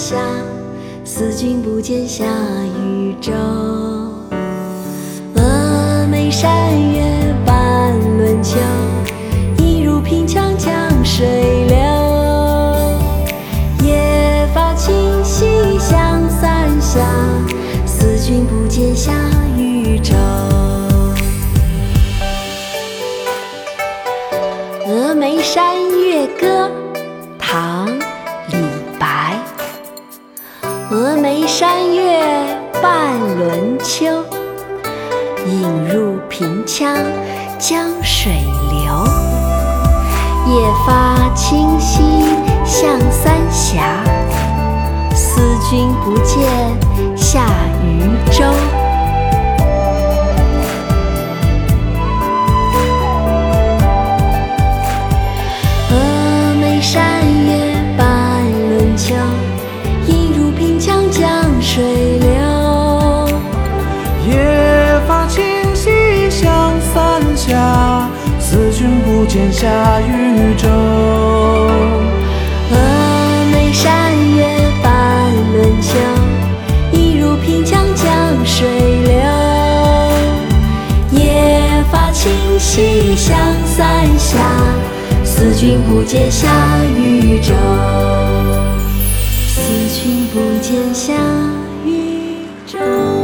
下思君不见下渝州。峨眉山月半轮秋，一如平羌江水流。夜发清溪向三峡，思君不见下渝州。《峨眉山月歌》峨眉山月半轮秋，影入平羌江水流。夜发清溪向三峡，思君不见见下渝州。峨眉山月半轮秋，一如平羌江水流。夜发清溪向三峡，思君不见下渝州。思君不见下渝州。